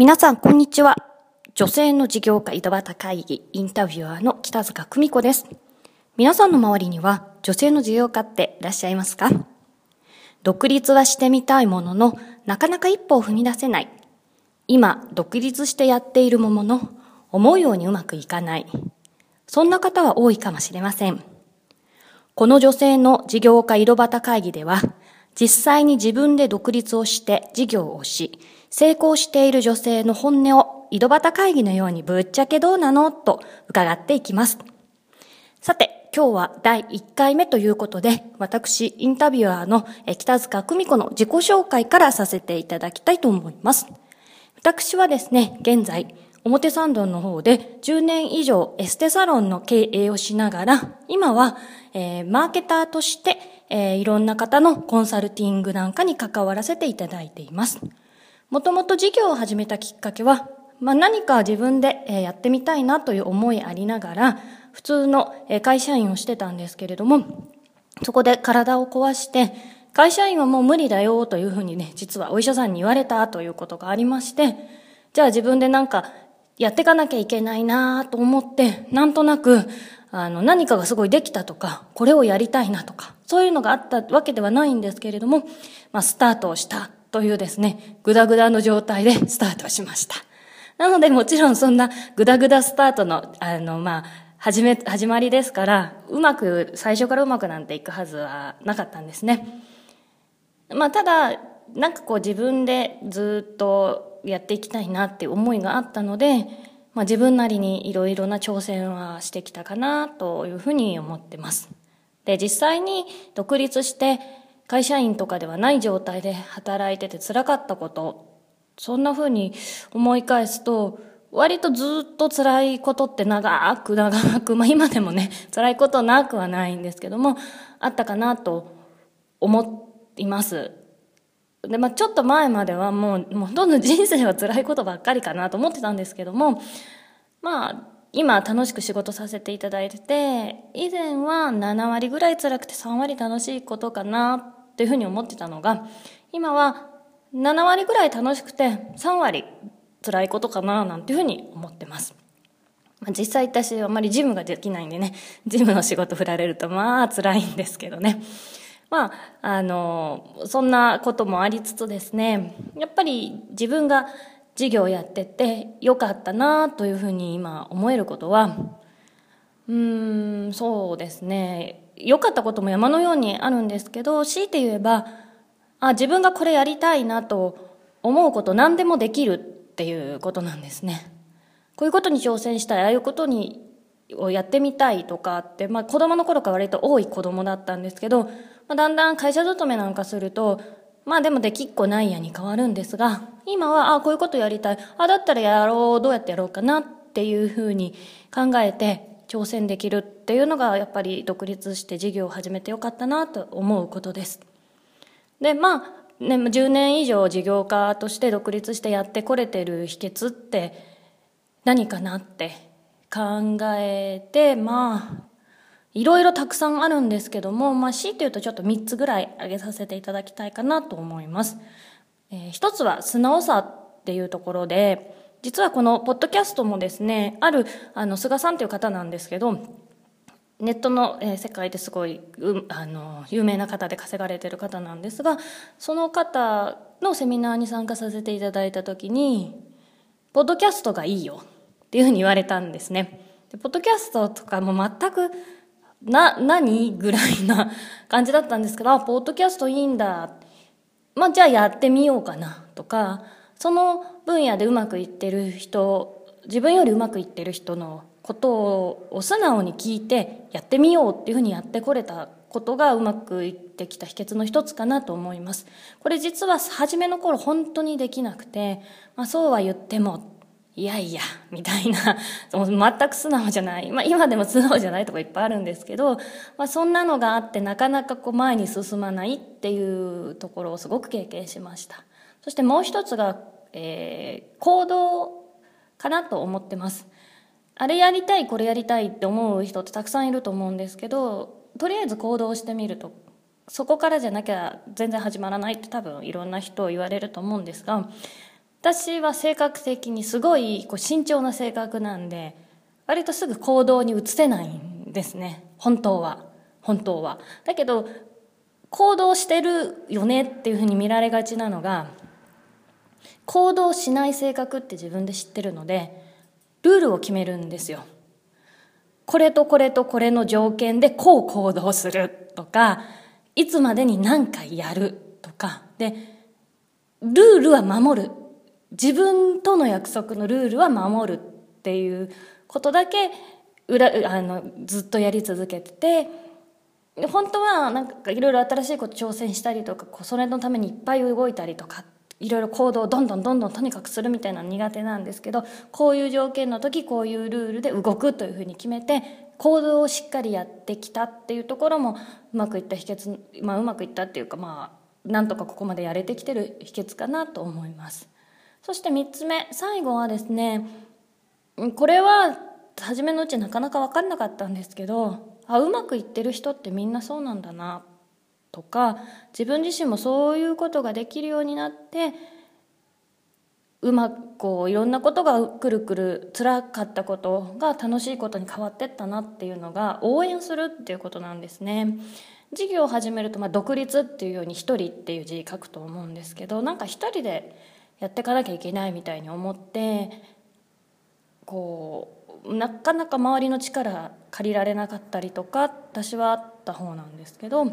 皆さん、こんにちは。女性の事業家井戸端会議インタビュアーの北塚久美子です。皆さんの周りには女性の事業家っていらっしゃいますか？独立はしてみたいものの、なかなか一歩を踏み出せない。今、独立してやっているものの、思うようにうまくいかない。そんな方は多いかもしれません。この女性の事業家井戸端会議では、実際に自分で独立をして事業をし、成功している女性の本音を井戸端会議のようにぶっちゃけどうなの？と伺っていきます。さて、今日は第1回目ということで、私、インタビュアーの北塚久美子の自己紹介からさせていただきたいと思います。私はですね、現在、表参道の方で10年以上エステサロンの経営をしながら、今は、えー、マーケターとして、えー、いろんな方のコンサルティングなんかに関わらせていただいています。もともと事業を始めたきっかけは、まあ、何か自分でやってみたいなという思いありながら、普通の会社員をしてたんですけれども、そこで体を壊して、会社員はもう無理だよというふうにね、実はお医者さんに言われたということがありまして、じゃあ自分でなんかやっていかなきゃいけないなと思って、なんとなく、あの、何かがすごいできたとか、これをやりたいなとか、そういうのがあったわけではないんですけれども、まあ、スタートをしたというですね、ぐだぐだの状態で スタートしました。なのでもちろんそんなぐだぐだスタートの、あの、まあ、始め、始まりですから、うまく、最初からうまくなんていくはずはなかったんですね。まあ、ただ、なんかこう自分でずっとやっていきたいなって思いがあったので、まあ、自分なりにいろいろな挑戦はしてきたかなというふうに思ってます。で、実際に独立して会社員とかではない状態で働いてて辛かったこと、そんな風に思い返すと、割とずっと辛いことって長く長く、まあ今でもね、辛いことなくはないんですけども、あったかなと思います。で、まあちょっと前まではもう、もうほとんど人生は辛いことばっかりかなと思ってたんですけども、まあ今楽しく仕事させていただいてて、以前は7割ぐらい辛くて3割楽しいことかなというふうに思ってたのが、今は7割ぐらい楽しくて3割辛いことかななんていうふうに思ってます。まあ、実際私あんまりジムができないんでね、ジムの仕事振られるとまあ辛いんですけどね。まあ、あの、そんなこともありつつですね、やっぱり自分が事業やっててよかったなというふうに今思えることは、うーん、そうですね。良かったことも山のようにあるんですけど、強いて言えば、あ、自分がこれやりたいなと思うこと何でもできるっていうことなんですね。こういうことに挑戦したい、ああいうことにをやってみたいとかって、まあ子供の頃から割と多い子供だったんですけど、まあ、だんだん会社勤めなんかすると、まあでもできっこないやに変わるんですが、今は、あ、こういうことやりたい。あ、だったらやろう、どうやってやろうかなっていうふうに考えて、挑戦できるっていうのがやっぱり独立して事業を始めてよかったなと思うことです。で、まあ、ね、10年以上事業家として独立してやってこれてる秘訣って何かなって考えて、まあ、いろいろたくさんあるんですけども、まあ、強いて言うとちょっと3つぐらい挙げさせていただきたいかなと思います。えー、一つは素直さっていうところで、実はこのポッドキャストもですね、ある、あの、菅さんという方なんですけど、ネットの世界ですごい、うあの有名な方で稼がれてる方なんですがその方のセミナーに参加させていただいた時に「ポッドキャストがいいよ」っていうふうに言われたんですね。でポッドキャストとかも全くな何ぐらいな感じだったんですけど「あポッドキャストいいんだ」まあじゃあやってみようかなとかその分野でうまくいってる人自分よりうまくいってる人のことを素直に聞いてやってみようっていうふうにやってこれたことがうまくいってきた秘訣の一つかなと思います。これ実は初めの頃本当にできなくて、まあ、そうは言ってもいやいや、みたいな、全く素直じゃない。まあ今でも素直じゃないとこいっぱいあるんですけど、まあそんなのがあってなかなかこう前に進まないっていうところをすごく経験しました。そしてもう一つが、えー、行動かなと思ってます。あれやりたい、これやりたいって思う人ってたくさんいると思うんですけど、とりあえず行動してみると、そこからじゃなきゃ全然始まらないって多分いろんな人を言われると思うんですが、私は性格的にすごいこう慎重な性格なんで割とすぐ行動に移せないんですね。本当は。本当は。だけど行動してるよねっていうふうに見られがちなのが行動しない性格って自分で知ってるのでルールを決めるんですよ。これとこれとこれの条件でこう行動するとかいつまでに何回やるとか。でルールは守る。自分との約束のルールは守るっていうことだけ裏あのずっとやり続けてて本当はなんかいろいろ新しいこと挑戦したりとかそれのためにいっぱい動いたりとかいろいろ行動をどんどんどんどんとにかくするみたいなの苦手なんですけどこういう条件の時こういうルールで動くというふうに決めて行動をしっかりやってきたっていうところもうまくいった秘訣まあうまくいったっていうかまあなんとかここまでやれてきてる秘訣かなと思います。そして3つ目最後はですねこれは初めのうちなかなか分かんなかったんですけどあうまくいってる人ってみんなそうなんだなとか自分自身もそういうことができるようになってうまくこういろんなことがくるくる辛かったことが楽しいことに変わってったなっていうのが応援するっていうことなんですね。事業を始めると、まあ、独立っていうように一人っていう字書くと思うんですけどなんか一人でやっていかなきゃいけないみたいに思ってこうなかなか周りの力借りられなかったりとか私はあった方なんですけど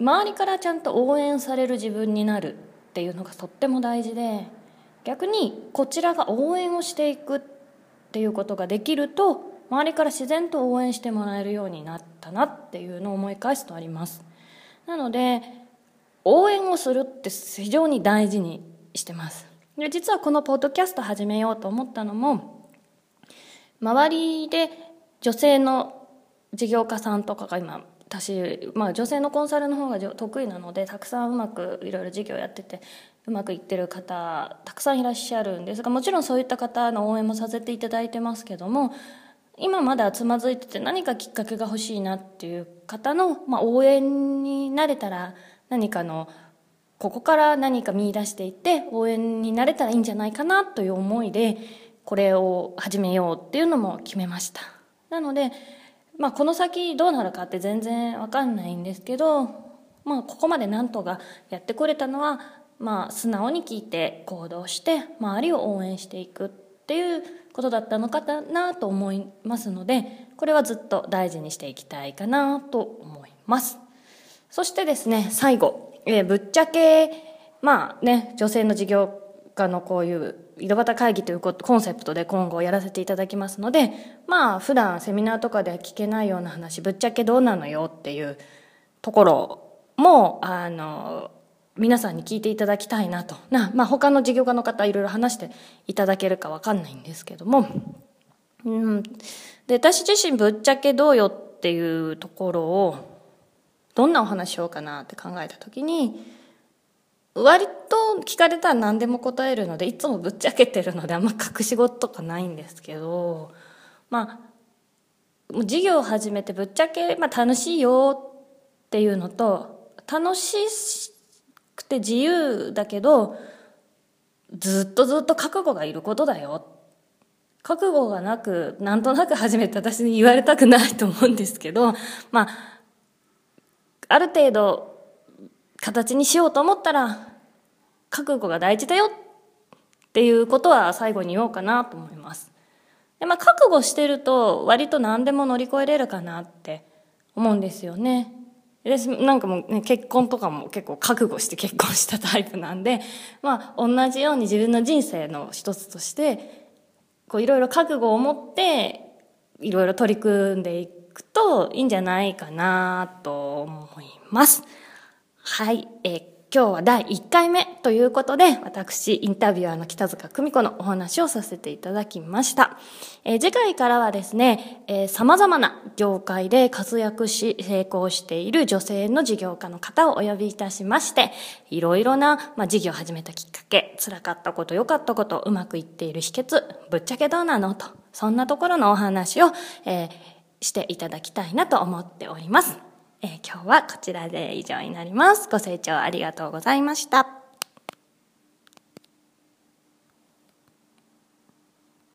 周りからちゃんと応援される自分になるっていうのがとっても大事で逆にこちらが応援をしていくっていうことができると周りから自然と応援してもらえるようになったなっていうのを思い返すとあります。なので応援をするって非常に大事にしてます。で実はこのポッドキャスト始めようと思ったのも周りで女性の事業家さんとかが今私、まあ、女性のコンサルの方が得意なのでたくさんうまくいろいろ事業やっててうまくいってる方たくさんいらっしゃるんですがもちろんそういった方の応援もさせていただいてますけども今まだつまずいてて何かきっかけが欲しいなっていう方の、まあ、応援になれたら何かのここから何か見出していって応援になれたらいいんじゃないかなという思いでこれを始めようっていうのも決めました。なのでまあ、この先どうなるかって全然わかんないんですけど、まあ、ここまでなんとかやってこれたのは、まあ、素直に聞いて行動して周りを応援していくっていうことだったのかなと思いますのでこれはずっと大事にしていきたいかなと思います。そしてですね最後、えー、ぶっちゃけまあね女性の事業家のこういう井戸端会議というコンセプトで今後やらせていただきますのでまあ普段セミナーとかでは聞けないような話ぶっちゃけどうなのよっていうところもあの皆さんに聞いていただきたいなと。な、まあ、他の事業家の方いろいろ話していただけるか分かんないんですけども、うん、で私自身ぶっちゃけどうよっていうところをどんなお話しようかなって考えた時に割と聞かれたら何でも答えるのでいつもぶっちゃけてるのであんま隠し事とかないんですけどまあ授業を始めてぶっちゃけ、まあ、楽しいよっていうのと楽しくて自由だけどずっとずっと覚悟がいることだよ。覚悟がなくなんとなく始めて私に言われたくないと思うんですけどまあある程度形にしようと思ったら覚悟が大事だよっていうことは最後に言おうかなと思います。でまあ、覚悟してると割と何でも乗り越えれるかなって思うんですよね。私なんかもう、ね、結婚とかも結構覚悟して結婚したタイプなんで、まあ同じように自分の人生の一つとして、こういろいろ覚悟を持っていろいろ取り組んでいくといいんじゃないかなと思います。はい、えー、今日は第1回目ということで、私、インタビュアーの北塚久美子のお話をさせていただきました。えー、次回からはですね、えー、様々な業界で活躍し、成功している女性の事業家の方をお呼びいたしまして、いろいろな、まあ、事業を始めたきっかけ、辛かったこと、良かったこと、うまくいっている秘訣、ぶっちゃけどうなのと、そんなところのお話を、えー、していただきたいなと思っております。えー、今日はこちらで以上になります。ご清聴ありがとうございました。